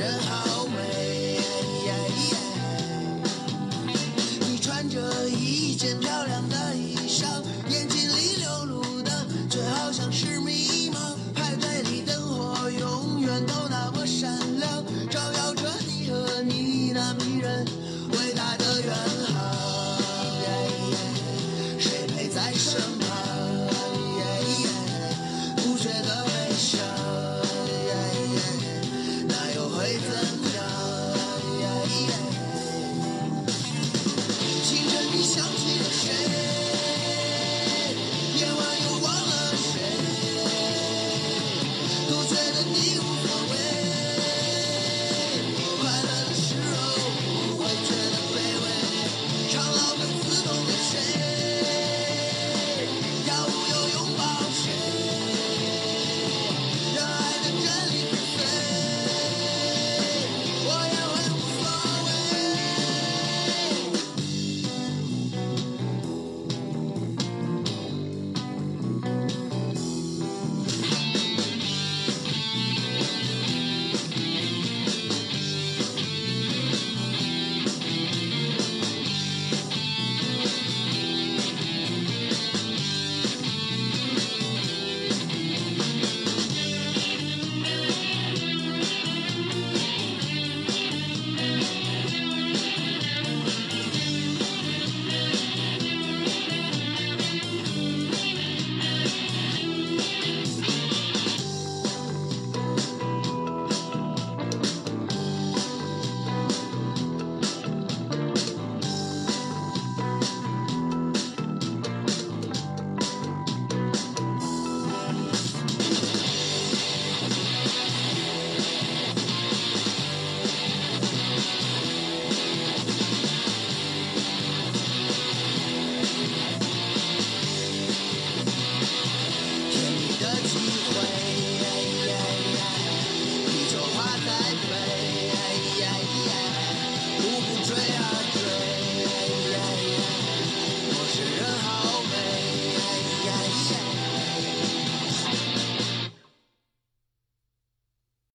人。海